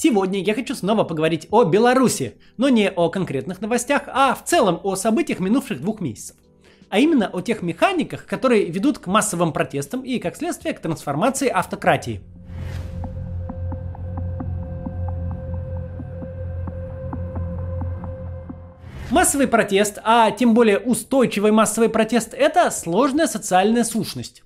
Сегодня я хочу снова поговорить о Беларуси, но не о конкретных новостях, а в целом о событиях минувших двух месяцев. А именно о тех механиках, которые ведут к массовым протестам и, как следствие, к трансформации автократии. Массовый протест, а тем более устойчивый массовый протест, это сложная социальная сущность.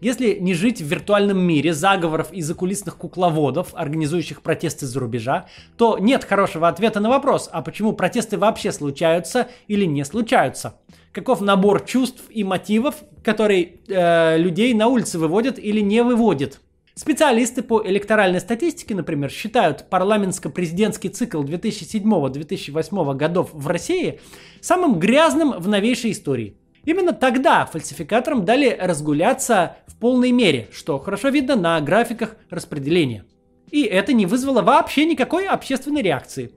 Если не жить в виртуальном мире заговоров и закулисных кукловодов, организующих протесты за рубежа, то нет хорошего ответа на вопрос, а почему протесты вообще случаются или не случаются. Каков набор чувств и мотивов, который э, людей на улице выводят или не выводит. Специалисты по электоральной статистике, например, считают парламентско-президентский цикл 2007-2008 годов в России самым грязным в новейшей истории. Именно тогда фальсификаторам дали разгуляться в полной мере, что хорошо видно на графиках распределения. И это не вызвало вообще никакой общественной реакции.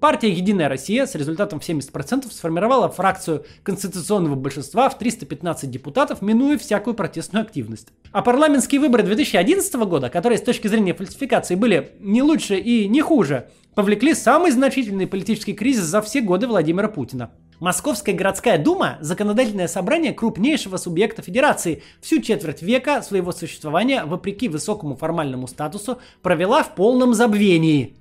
Партия «Единая Россия» с результатом в 70% сформировала фракцию конституционного большинства в 315 депутатов, минуя всякую протестную активность. А парламентские выборы 2011 года, которые с точки зрения фальсификации были не лучше и не хуже, повлекли самый значительный политический кризис за все годы Владимира Путина. Московская городская дума – законодательное собрание крупнейшего субъекта федерации, всю четверть века своего существования, вопреки высокому формальному статусу, провела в полном забвении.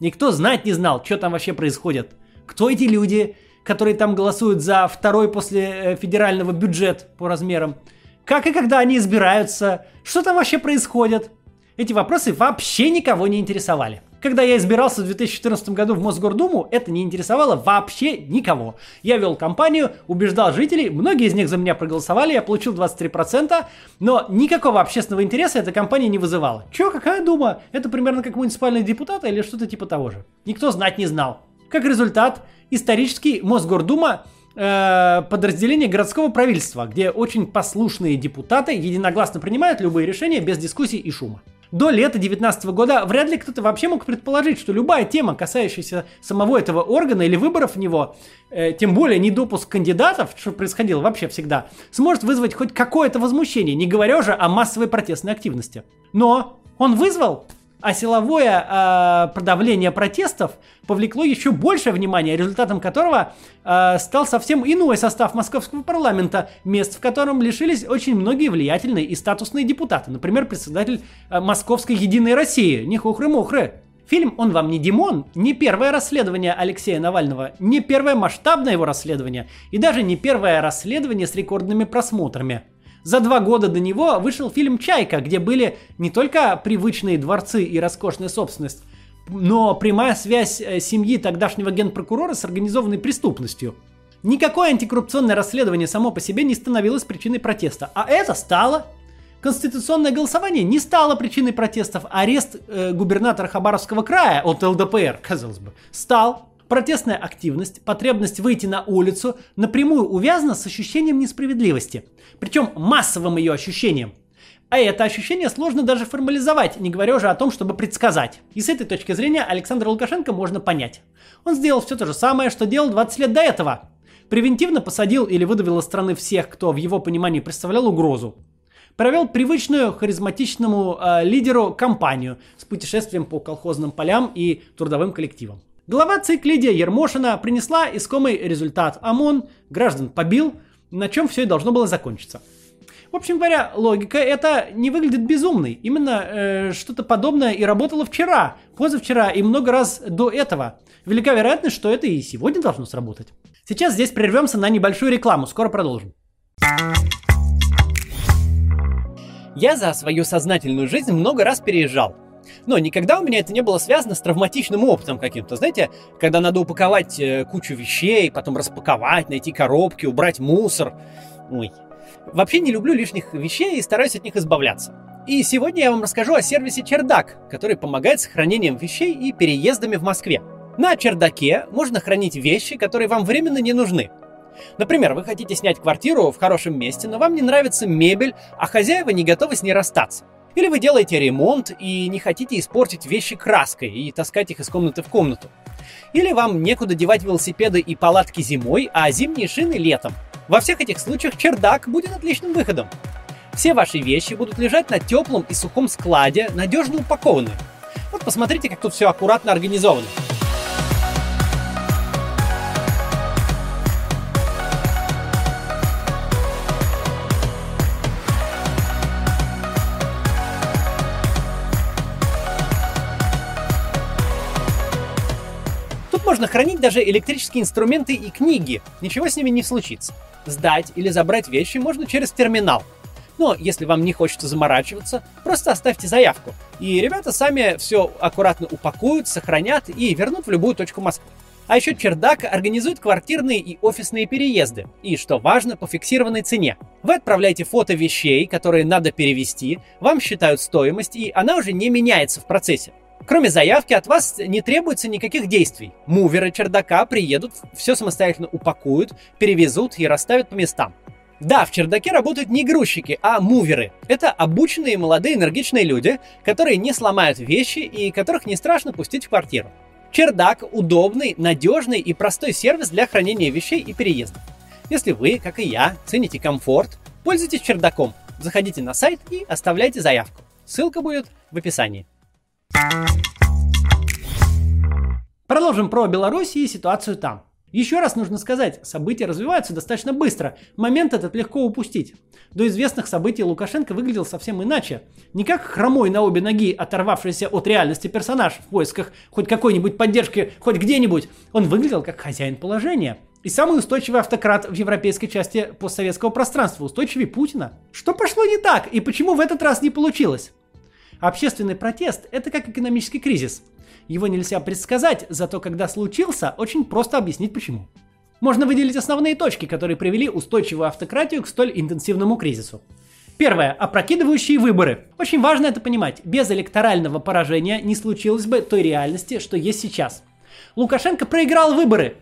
Никто знать не знал, что там вообще происходит. Кто эти люди, которые там голосуют за второй после э, федерального бюджет по размерам? Как и когда они избираются? Что там вообще происходит? Эти вопросы вообще никого не интересовали. Когда я избирался в 2014 году в Мосгордуму, это не интересовало вообще никого. Я вел кампанию, убеждал жителей, многие из них за меня проголосовали, я получил 23%, но никакого общественного интереса эта кампания не вызывала. Чё, какая дума? Это примерно как муниципальные депутаты или что-то типа того же. Никто знать не знал. Как результат, исторический Мосгордума э, подразделение городского правительства, где очень послушные депутаты единогласно принимают любые решения без дискуссий и шума. До лета 2019 года вряд ли кто-то вообще мог предположить, что любая тема, касающаяся самого этого органа или выборов в него, э, тем более недопуск кандидатов, что происходило вообще всегда, сможет вызвать хоть какое-то возмущение, не говоря уже о массовой протестной активности. Но он вызвал а силовое э, подавление протестов повлекло еще большее внимание, результатом которого э, стал совсем иной состав московского парламента, мест в котором лишились очень многие влиятельные и статусные депутаты. Например, председатель э, Московской Единой России, не хухры-мухры. Фильм «Он вам не Димон» не первое расследование Алексея Навального, не первое масштабное его расследование и даже не первое расследование с рекордными просмотрами – за два года до него вышел фильм «Чайка», где были не только привычные дворцы и роскошная собственность, но прямая связь э, семьи тогдашнего генпрокурора с организованной преступностью. Никакое антикоррупционное расследование само по себе не становилось причиной протеста, а это стало. Конституционное голосование не стало причиной протестов. Арест э, губернатора Хабаровского края от ЛДПР, казалось бы, стал. Протестная активность, потребность выйти на улицу напрямую увязана с ощущением несправедливости. Причем массовым ее ощущением. А это ощущение сложно даже формализовать, не говоря уже о том, чтобы предсказать. И с этой точки зрения Александра Лукашенко можно понять. Он сделал все то же самое, что делал 20 лет до этого. Превентивно посадил или выдавил из страны всех, кто в его понимании представлял угрозу. Провел привычную харизматичному э, лидеру кампанию с путешествием по колхозным полям и трудовым коллективам. Глава ЦИК Лидия Ермошина принесла искомый результат. ОМОН граждан побил, на чем все и должно было закончиться. В общем говоря, логика это не выглядит безумной. Именно э, что-то подобное и работало вчера, позавчера и много раз до этого. Велика вероятность, что это и сегодня должно сработать. Сейчас здесь прервемся на небольшую рекламу, скоро продолжим. Я за свою сознательную жизнь много раз переезжал. Но никогда у меня это не было связано с травматичным опытом каким-то. Знаете, когда надо упаковать э, кучу вещей, потом распаковать, найти коробки, убрать мусор. Ой. Вообще не люблю лишних вещей и стараюсь от них избавляться. И сегодня я вам расскажу о сервисе Чердак, который помогает с хранением вещей и переездами в Москве. На чердаке можно хранить вещи, которые вам временно не нужны. Например, вы хотите снять квартиру в хорошем месте, но вам не нравится мебель, а хозяева не готовы с ней расстаться. Или вы делаете ремонт и не хотите испортить вещи краской и таскать их из комнаты в комнату. Или вам некуда девать велосипеды и палатки зимой, а зимние шины летом. Во всех этих случаях чердак будет отличным выходом. Все ваши вещи будут лежать на теплом и сухом складе, надежно упакованные. Вот посмотрите, как тут все аккуратно организовано. Можно хранить даже электрические инструменты и книги. Ничего с ними не случится. Сдать или забрать вещи можно через терминал. Но если вам не хочется заморачиваться, просто оставьте заявку. И ребята сами все аккуратно упакуют, сохранят и вернут в любую точку Москвы. А еще чердак организует квартирные и офисные переезды. И, что важно, по фиксированной цене. Вы отправляете фото вещей, которые надо перевести, вам считают стоимость, и она уже не меняется в процессе. Кроме заявки от вас не требуется никаких действий. Муверы чердака приедут, все самостоятельно упакуют, перевезут и расставят по местам. Да, в чердаке работают не грузчики, а муверы. Это обученные молодые энергичные люди, которые не сломают вещи и которых не страшно пустить в квартиру. Чердак – удобный, надежный и простой сервис для хранения вещей и переездов. Если вы, как и я, цените комфорт, пользуйтесь чердаком. Заходите на сайт и оставляйте заявку. Ссылка будет в описании. Продолжим про Беларусь и ситуацию там. Еще раз нужно сказать, события развиваются достаточно быстро. Момент этот легко упустить. До известных событий Лукашенко выглядел совсем иначе. Не как хромой на обе ноги, оторвавшийся от реальности персонаж в поисках хоть какой-нибудь поддержки, хоть где-нибудь. Он выглядел как хозяин положения. И самый устойчивый автократ в европейской части постсоветского пространства, устойчивее Путина. Что пошло не так и почему в этот раз не получилось? Общественный протест – это как экономический кризис. Его нельзя предсказать, зато когда случился, очень просто объяснить почему. Можно выделить основные точки, которые привели устойчивую автократию к столь интенсивному кризису. Первое. Опрокидывающие выборы. Очень важно это понимать. Без электорального поражения не случилось бы той реальности, что есть сейчас. Лукашенко проиграл выборы.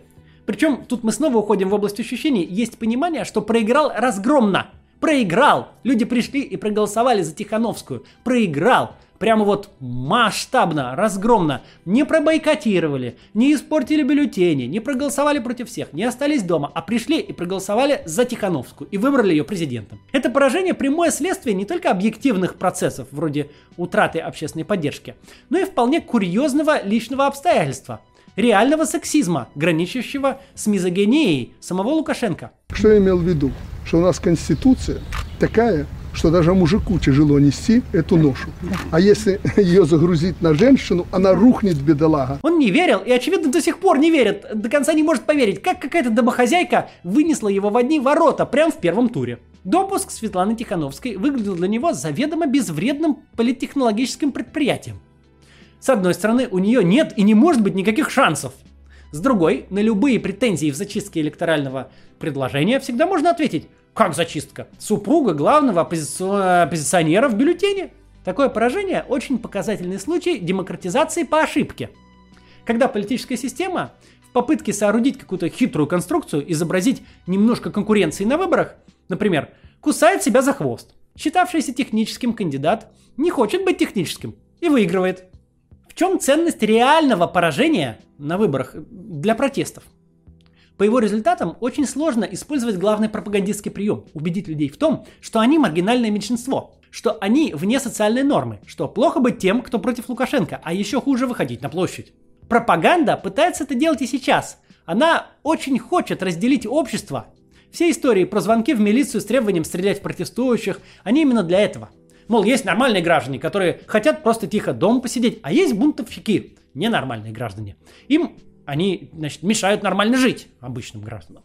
Причем тут мы снова уходим в область ощущений. Есть понимание, что проиграл разгромно. Проиграл. Люди пришли и проголосовали за Тихановскую. Проиграл прямо вот масштабно, разгромно не пробойкотировали, не испортили бюллетени, не проголосовали против всех, не остались дома, а пришли и проголосовали за Тихановскую и выбрали ее президентом. Это поражение прямое следствие не только объективных процессов, вроде утраты общественной поддержки, но и вполне курьезного личного обстоятельства – реального сексизма, граничащего с мизогенией самого Лукашенко. Что я имел в виду? Что у нас Конституция такая, что даже мужику тяжело нести эту ношу. А если ее загрузить на женщину, она рухнет, бедолага. Он не верил и, очевидно, до сих пор не верит, до конца не может поверить, как какая-то домохозяйка вынесла его в одни ворота прямо в первом туре. Допуск Светланы Тихановской выглядел для него заведомо безвредным политтехнологическим предприятием. С одной стороны, у нее нет и не может быть никаких шансов. С другой, на любые претензии в зачистке электорального предложения всегда можно ответить как зачистка? Супруга главного оппозиционера в бюллетене. Такое поражение – очень показательный случай демократизации по ошибке. Когда политическая система в попытке соорудить какую-то хитрую конструкцию, изобразить немножко конкуренции на выборах, например, кусает себя за хвост. Считавшийся техническим кандидат не хочет быть техническим и выигрывает. Чем ценность реального поражения на выборах для протестов? По его результатам очень сложно использовать главный пропагандистский прием – убедить людей в том, что они маргинальное меньшинство, что они вне социальной нормы, что плохо быть тем, кто против Лукашенко, а еще хуже выходить на площадь. Пропаганда пытается это делать и сейчас. Она очень хочет разделить общество. Все истории про звонки в милицию с требованием стрелять в протестующих, они именно для этого. Мол, есть нормальные граждане, которые хотят просто тихо дома посидеть, а есть бунтовщики, ненормальные граждане. Им они, значит, мешают нормально жить обычным гражданам.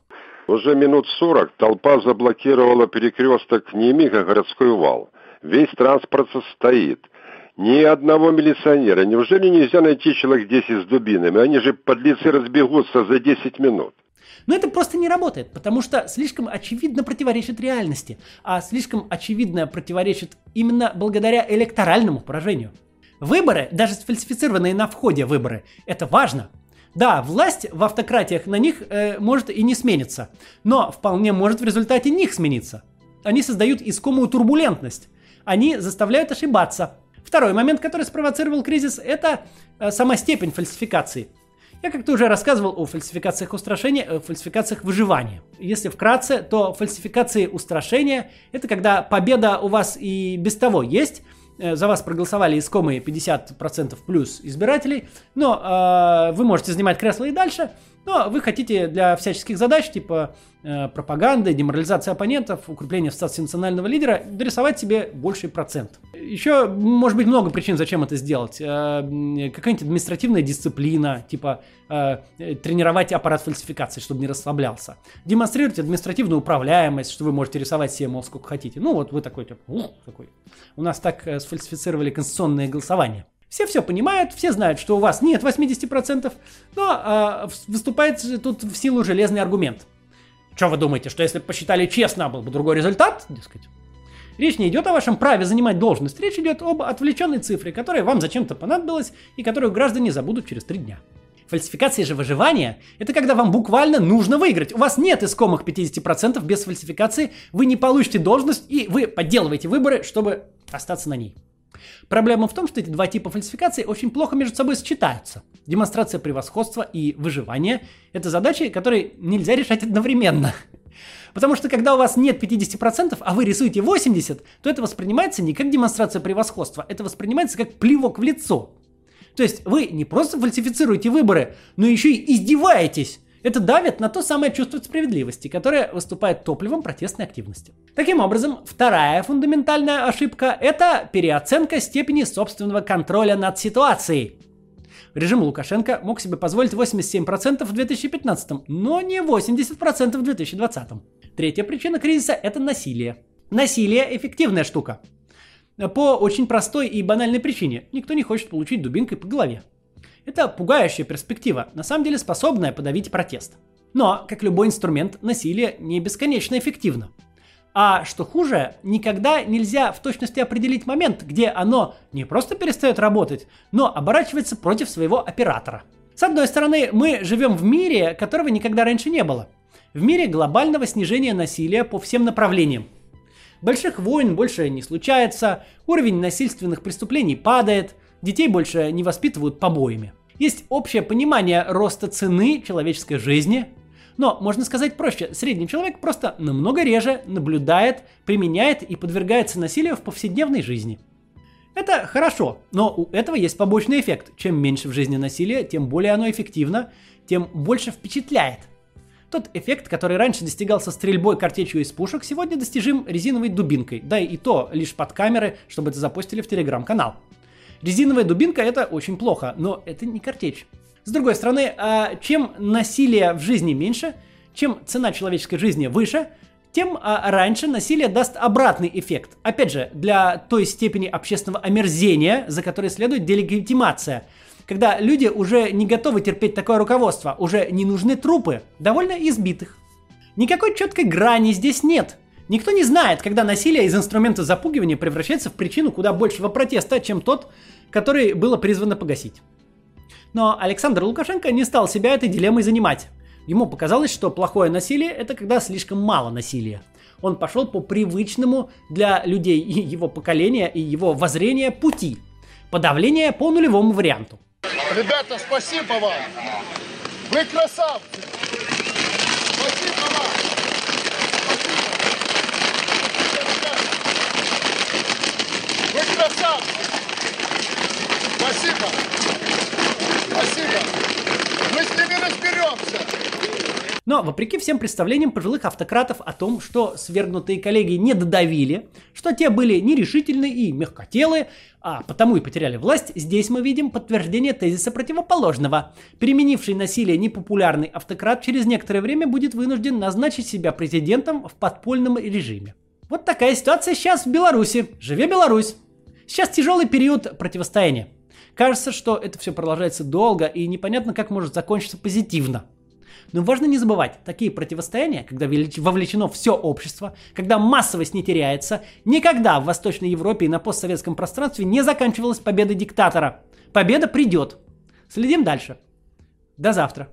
Уже минут сорок толпа заблокировала перекресток Немига городской вал. Весь транспорт стоит. Ни одного милиционера. Неужели нельзя найти человек 10 с дубинами? Они же подлецы разбегутся за 10 минут. Но это просто не работает, потому что слишком очевидно противоречит реальности, а слишком очевидно противоречит именно благодаря электоральному поражению. Выборы, даже сфальсифицированные на входе выборы, это важно, да, власть в автократиях на них э, может и не смениться, но вполне может в результате них смениться. Они создают искомую турбулентность. Они заставляют ошибаться. Второй момент, который спровоцировал кризис, это э, сама степень фальсификации. Я как-то уже рассказывал о фальсификациях устрашения, о фальсификациях выживания. Если вкратце, то фальсификации устрашения – это когда победа у вас и без того есть, э, за вас проголосовали искомые 50% плюс избирателей, но э, вы можете занимать кресло и дальше, но вы хотите для всяческих задач, типа э, пропаганды, деморализации оппонентов, укрепления в статусе национального лидера, дорисовать себе больший процент. Еще может быть много причин, зачем это сделать. Э, какая-нибудь административная дисциплина, типа э, тренировать аппарат фальсификации, чтобы не расслаблялся. Демонстрировать административную управляемость, что вы можете рисовать себе, мол, сколько хотите. Ну вот вы такой, типа, такой. У нас так э, сфальсифицировали конституционное голосование. Все все понимают, все знают, что у вас нет 80%, но э, выступает тут в силу железный аргумент. Что вы думаете, что если бы посчитали честно, был бы другой результат? Дескать. Речь не идет о вашем праве занимать должность, речь идет об отвлеченной цифре, которая вам зачем-то понадобилась и которую граждане забудут через три дня. Фальсификация же выживания – это когда вам буквально нужно выиграть. У вас нет искомых 50% без фальсификации, вы не получите должность и вы подделываете выборы, чтобы остаться на ней. Проблема в том, что эти два типа фальсификации очень плохо между собой сочетаются. Демонстрация превосходства и выживания – это задачи, которые нельзя решать одновременно. Потому что когда у вас нет 50%, а вы рисуете 80%, то это воспринимается не как демонстрация превосходства, это воспринимается как плевок в лицо. То есть вы не просто фальсифицируете выборы, но еще и издеваетесь это давит на то самое чувство справедливости, которое выступает топливом протестной активности. Таким образом, вторая фундаментальная ошибка – это переоценка степени собственного контроля над ситуацией. Режим Лукашенко мог себе позволить 87% в 2015, но не 80% в 2020. Третья причина кризиса – это насилие. Насилие – эффективная штука. По очень простой и банальной причине. Никто не хочет получить дубинкой по голове. Это пугающая перспектива, на самом деле способная подавить протест. Но, как любой инструмент, насилие не бесконечно эффективно. А что хуже, никогда нельзя в точности определить момент, где оно не просто перестает работать, но оборачивается против своего оператора. С одной стороны, мы живем в мире, которого никогда раньше не было. В мире глобального снижения насилия по всем направлениям. Больших войн больше не случается, уровень насильственных преступлений падает, детей больше не воспитывают побоями. Есть общее понимание роста цены человеческой жизни, но, можно сказать проще, средний человек просто намного реже наблюдает, применяет и подвергается насилию в повседневной жизни. Это хорошо, но у этого есть побочный эффект. Чем меньше в жизни насилия, тем более оно эффективно, тем больше впечатляет. Тот эффект, который раньше достигался стрельбой картечью из пушек, сегодня достижим резиновой дубинкой, да и то лишь под камеры, чтобы это запустили в телеграм-канал. Резиновая дубинка это очень плохо, но это не картечь. С другой стороны, а, чем насилия в жизни меньше, чем цена человеческой жизни выше, тем а, раньше насилие даст обратный эффект. Опять же, для той степени общественного омерзения, за которой следует делегитимация. Когда люди уже не готовы терпеть такое руководство, уже не нужны трупы, довольно избитых. Никакой четкой грани здесь нет. Никто не знает, когда насилие из инструмента запугивания превращается в причину куда большего протеста, чем тот, который было призвано погасить. Но Александр Лукашенко не стал себя этой дилеммой занимать. Ему показалось, что плохое насилие – это когда слишком мало насилия. Он пошел по привычному для людей и его поколения, и его воззрения пути. Подавление по нулевому варианту. Ребята, спасибо вам! Вы красавцы! Спасибо вам! Вы красавцы! Спасибо. Спасибо. Мы с ними разберемся. Но, вопреки всем представлениям пожилых автократов о том, что свергнутые коллеги не додавили, что те были нерешительны и мягкотелы, а потому и потеряли власть, здесь мы видим подтверждение тезиса противоположного. Переменивший насилие непопулярный автократ через некоторое время будет вынужден назначить себя президентом в подпольном режиме. Вот такая ситуация сейчас в Беларуси. Живе Беларусь! Сейчас тяжелый период противостояния. Кажется, что это все продолжается долго и непонятно, как может закончиться позитивно. Но важно не забывать, такие противостояния, когда вовлечено все общество, когда массовость не теряется, никогда в Восточной Европе и на постсоветском пространстве не заканчивалась победой диктатора. Победа придет. Следим дальше. До завтра.